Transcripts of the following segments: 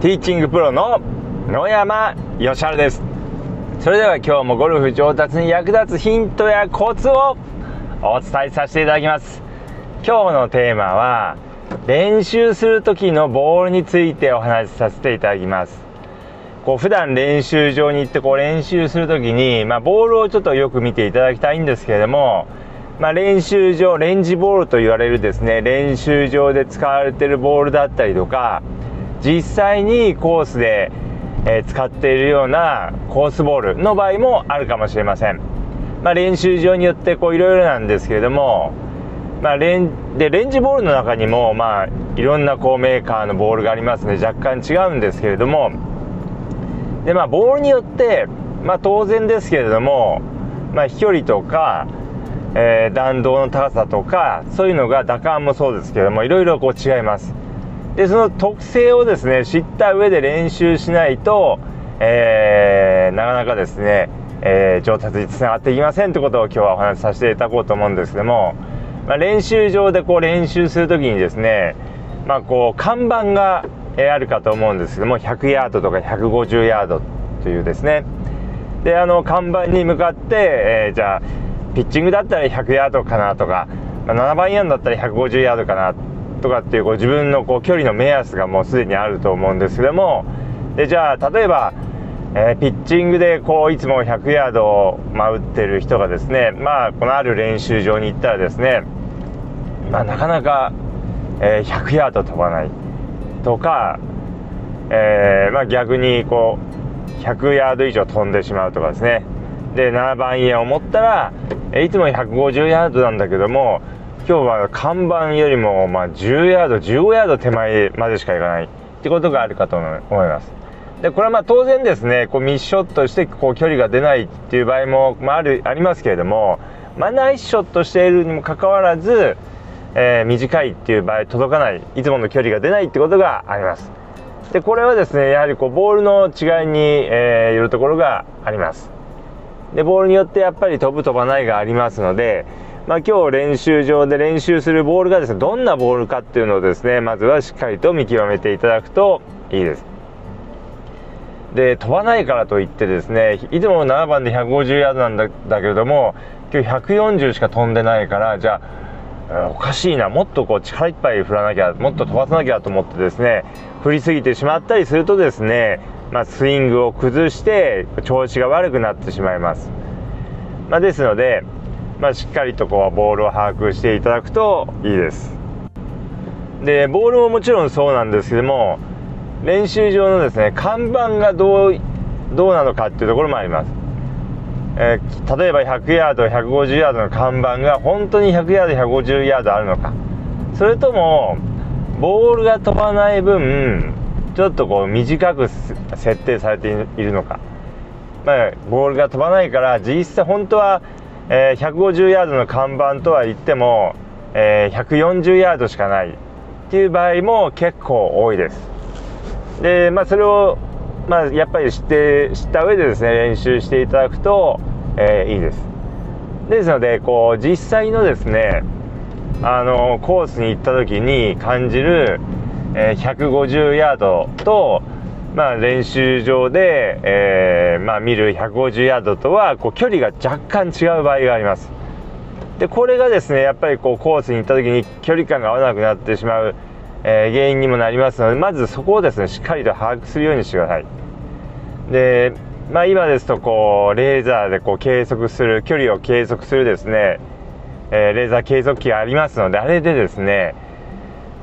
ティーチングプロの野山義晴です。それでは今日もゴルフ上達に役立つヒントやコツをお伝えさせていただきます。今日のテーマは練習する時のボールについてお話しさせていただきます。こう普段練習場に行ってこう練習する時に、まあ、ボールをちょっとよく見ていただきたいんですけれどもまあ、練習場レンジボールと言われるですね練習場で使われているボールだったりとか実際にコースで、え、使っているようなコースボールの場合もあるかもしれません、まあ、練習場によっていろいろなんですけれども、まあ、レンでレンジボールの中にも、まあ、いろんなこうメーカーのボールがありますので若干違うんですけれども。で、まあ、ボールによって、まあ、当然ですけれども、まあ、飛距離とかえー、弾道の高さとかそういうのが打感もそうですけどもいろいろこう違います。でその特性をですね知った上で練習しないと、えー、なかなかですね、えー、上達につながっていきませんってことを今日はお話しさせていただこうと思うんですけども、まあ、練習場でこう練習する時にですね、まあ、こう看板があるかと思うんですけども100ヤードとか150ヤードというですね。であの看板に向かって、えー、じゃあピッチングだったら100ヤードかなとか、まあ、7番ヤードだったら150ヤードかなとかっていうこう自分のこう距離の目安がもうすでにあると思うんですけどもでじゃあ例えば、えー、ピッチングでこういつも100ヤードを、ま、打ってる人がですねまあこのある練習場に行ったらですね、まあ、なかなか、えー、100ヤード飛ばないとか、えーまあ、逆にこう100ヤード以上飛んでしまうとかですね。で7番イヤーを持ったらいつも150ヤードなんだけども今日は看板よりもま10ヤード15ヤード手前までしか行かない。ってことがあるかと思います。でこれはまあ当然ですねこうミッショットしてこう距離が出ないっていう場合も、まあ、あるありますけれども、まあ、ナイスショットしているにもかかわらず、えー、短いっていう場合届かない。いつもの距離が出ないってことがあります。でこれはですねやはりこうボールの違いに、えー、よるところがあります。でボールによってやっぱり飛ぶ飛ばないがありますので、まあ、今日練習場で練習するボールがですねどんなボールかっていうのをですねまずはしっかりと見極めていただくといいです。で飛ばないからといってですねいつも7番で150ヤードなんだだけれども今日140しか飛んでないからじゃあおかしいなもっとこう力いっぱい振らなきゃもっと飛ばさなきゃと思ってですね振りすぎてしまったりするとですねまあ、スイングを崩して調子が悪くなってしまいます、まあ、ですので、まあ、しっかりとこうボールを把握していただくといいです。でボールももちろんそうなんですけども練習場のですね看板がどうどうなのかっていうところもあります、えー、例えば100ヤード150ヤードの看板が本当に100ヤード150ヤードあるのか。それともボールが飛ばない分ちょっとこう短く設定されているのか、まあ、ボールが飛ばないから実際本当は、えー、150ヤードの看板とは言っても、えー、140ヤードしかないっていう場合も結構多いです。で、まあ、それを、まあ、やっぱり知って知った上でですね練習していただくと、えー、いいです。ですのでこう実際のですねあのコースに行った時に感じるえー、150ヤードと、まあ、練習場で、えー、まあ、見る150ヤードとはこう距離が若干違う場合があります。でこれがですねやっぱりこうコースに行った時に距離感が合わなくなってしまう、えー、原因にもなりますのでまずそこをですねしっかりと把握するようにしてください。で、まあ、今ですとこうレーザーでこう計測する距離を計測するですね、えレーザー計測器がありますのであれでですね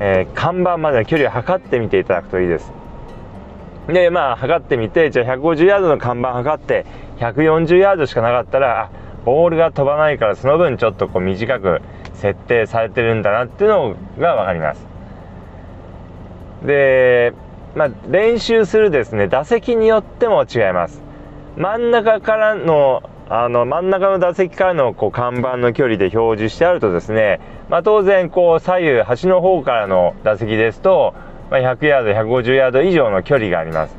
え、看板までの距離を測ってみていただくといいです。でまあ測ってみてじゃあ150ヤードの看板測って140ヤードしかなかったらボールが飛ばないからその分ちょっとこう短く設定されてるんだなっていうのが分かります。でまあ練習するですね打席によっても違います。真ん中からのあの真ん中の打席からのこう看板の距離で表示してあるとですね、まあ、当然こう左右端の方からの打席ですと、まあ、100ヤード150ヤード以上の距離があります、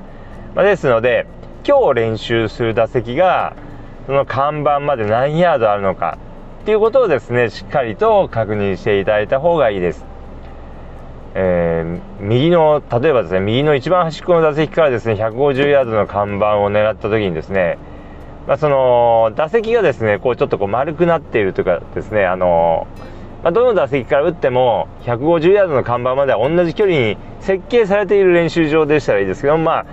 まあ、ですので今日練習する打席がその看板まで何ヤードあるのかっていうことをですねしっかりと確認していただいた方がいいです。えー、右の例えばですね右の一番端っこの打席からですね150ヤードの看板を狙った時にですね、まあ、その打席がですねこうちょっとこう丸くなっているというかですねあのまあ、どの打席から打っても150ヤードの看板までは同じ距離に設計されている練習場でしたらいいですけどまあ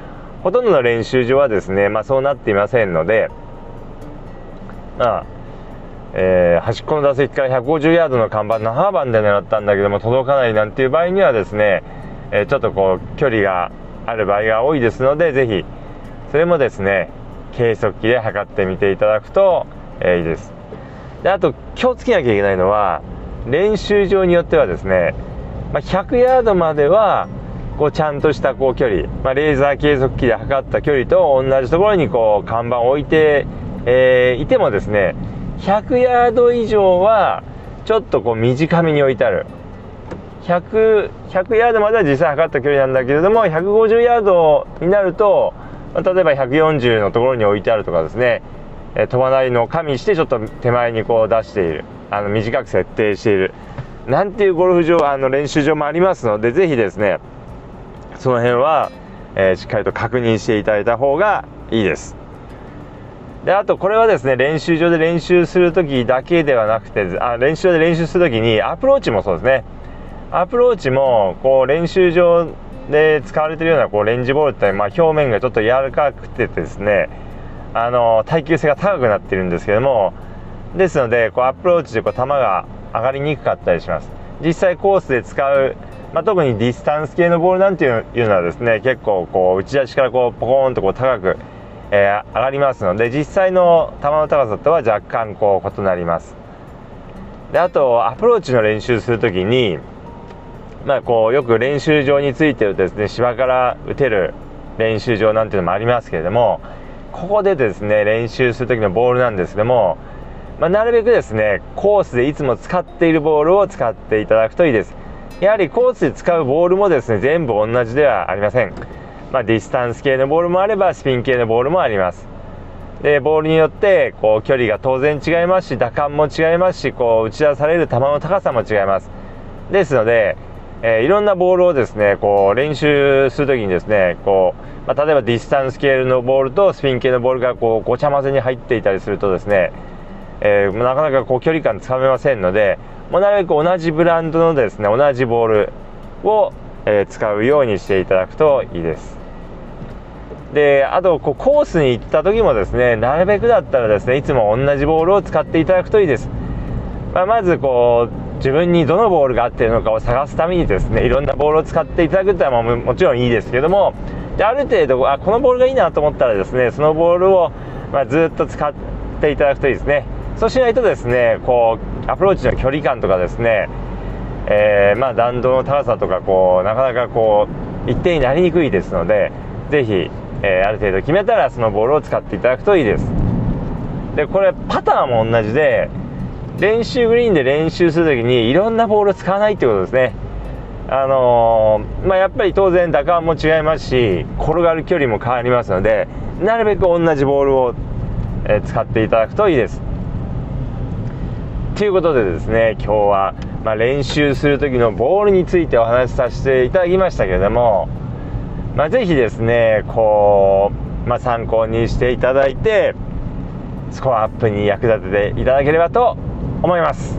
ほとんどの練習場はですね、まあ、そうなっていませんのでまあえー、端っこの打席から150ヤードの看板の7番で狙ったんだけども届かないなんていう場合にはですね、えー、ちょっとこう距離がある場合が多いですのでぜひそれもですね計測器で測ってみていただくと、えー、いいです。であと気をつけなきゃいけないのは練習場によってはですね、まあ、100ヤードまではこうちゃんとしたこう距離、まあ、レーザー計測器で測った距離と同じところにこう看板を置いて、えー、いてもですね100ヤード以上はちょっとこう短めに置いてある。100, 100ヤードまでは実際測った距離なんだけれども150ヤードになると、まあ、例えば140のところに置いてあるとかですね、飛ばないのを加味してちょっと手前にこう出している。あの短く設定している。なんていうゴルフ場あの練習場もありますのでぜひですねその辺は、えー、しっかりと確認していただいた方がいいです。であとこれはですね練習場で練習する時だけではなくてあ練習場で練習する時にアプローチもそうですね。アプローチもこう練習場で使われているようなこうレンジボールって、まあ、表面がちょっと柔らかくてですねあの耐久性が高くなってるんですけどもですのでこうアプローチでこう球が上がりにくかったりします。実際コースで使う、まあ、特にディスタンス系のボールなんていうのはですね結構こう打ち出しからこうポコーンとこう高くえー、上がりますので実際の球の高さとは若干こう異なります。であとアプローチの練習する時にまあこうよく練習場についてるですね芝から打てる練習場なんていうのもありますけれどもここでですね練習する時のボールなんですけども、まあ、なるべくですねコースでいつも使っているボールを使っていただくといいです。やはりコースで使うボールもですね全部同じではありません。まあ、ディスタンス系のボールもあればスピン系のボールもあります。でボールによってこう距離が当然違いますし打感も違いますしこう打ち出される球の高さも違います。ですので、えー、いろんなボールをですねこう練習する時にですねこう、まあ、例えばディスタンス系のボールとスピン系のボールがこうごちゃ混ぜに入っていたりするとですね、えー、なかなかこう距離感つかめませんのでもうなるべく同じブランドのですね同じボールを、えー、使うようにしていただくといいです。であとこうコースに行った時もですねなるべくだったらですねいつも同じボールを使っていただくといいです、まあ、まずこう自分にどのボールが合っているのかを探すためにですねいろんなボールを使っていただくっていうのはももちろんいいですけどもである程度あこのボールがいいなと思ったらですねそのボールを、まあ、ずっと使っていただくといいですね。そうしないとですねこうアプローチの距離感とかですね、えー、まあ弾道の高さとかこうなかなかこう一定になりにくいですのでぜひえー、ある程度決めたらそのボールを使っていただくといいです。でこれパターンも同じで練習グリーンで練習する時にいろんなボールを使わないってことですね。あのー、まあ、やっぱり当然打感も違いますし転がる距離も変わりますのでなるべく同じボールを、え、使っていただくといいです。ということでですね今日は、まあ、練習する時のボールについてお話しさせていただきましたけれどもまあ、ぜひですねこう、まあ、参考にしていただいてスコアアップに役立てていただければと思います。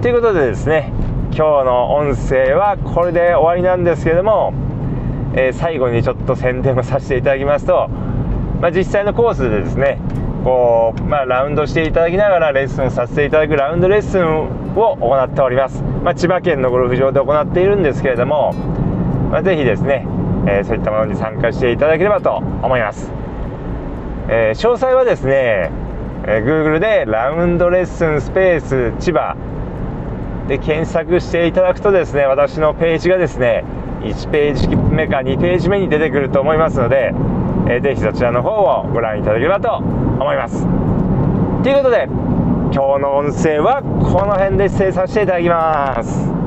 ということでですね今日の音声はこれで終わりなんですけども、えー、最後にちょっと宣伝をさせていただきますと、まあ、実際のコースでですねこう、まあ、ラウンドしていただきながらレッスンさせていただくラウンドレッスンを行っております、まあ、千葉県のゴルフ場で行っているんですけれども、まあ、ぜひですねえー、そういったものに参加していただければと思います、えー、詳細はですね、えー、Google でラウンドレッスンスペース千葉で検索していただくとですね私のページがですね1ページ目か2ページ目に出てくると思いますので、えー、ぜひそちらの方をご覧いただければと思います。ということで今日の音声はこの辺で失礼させていただきます。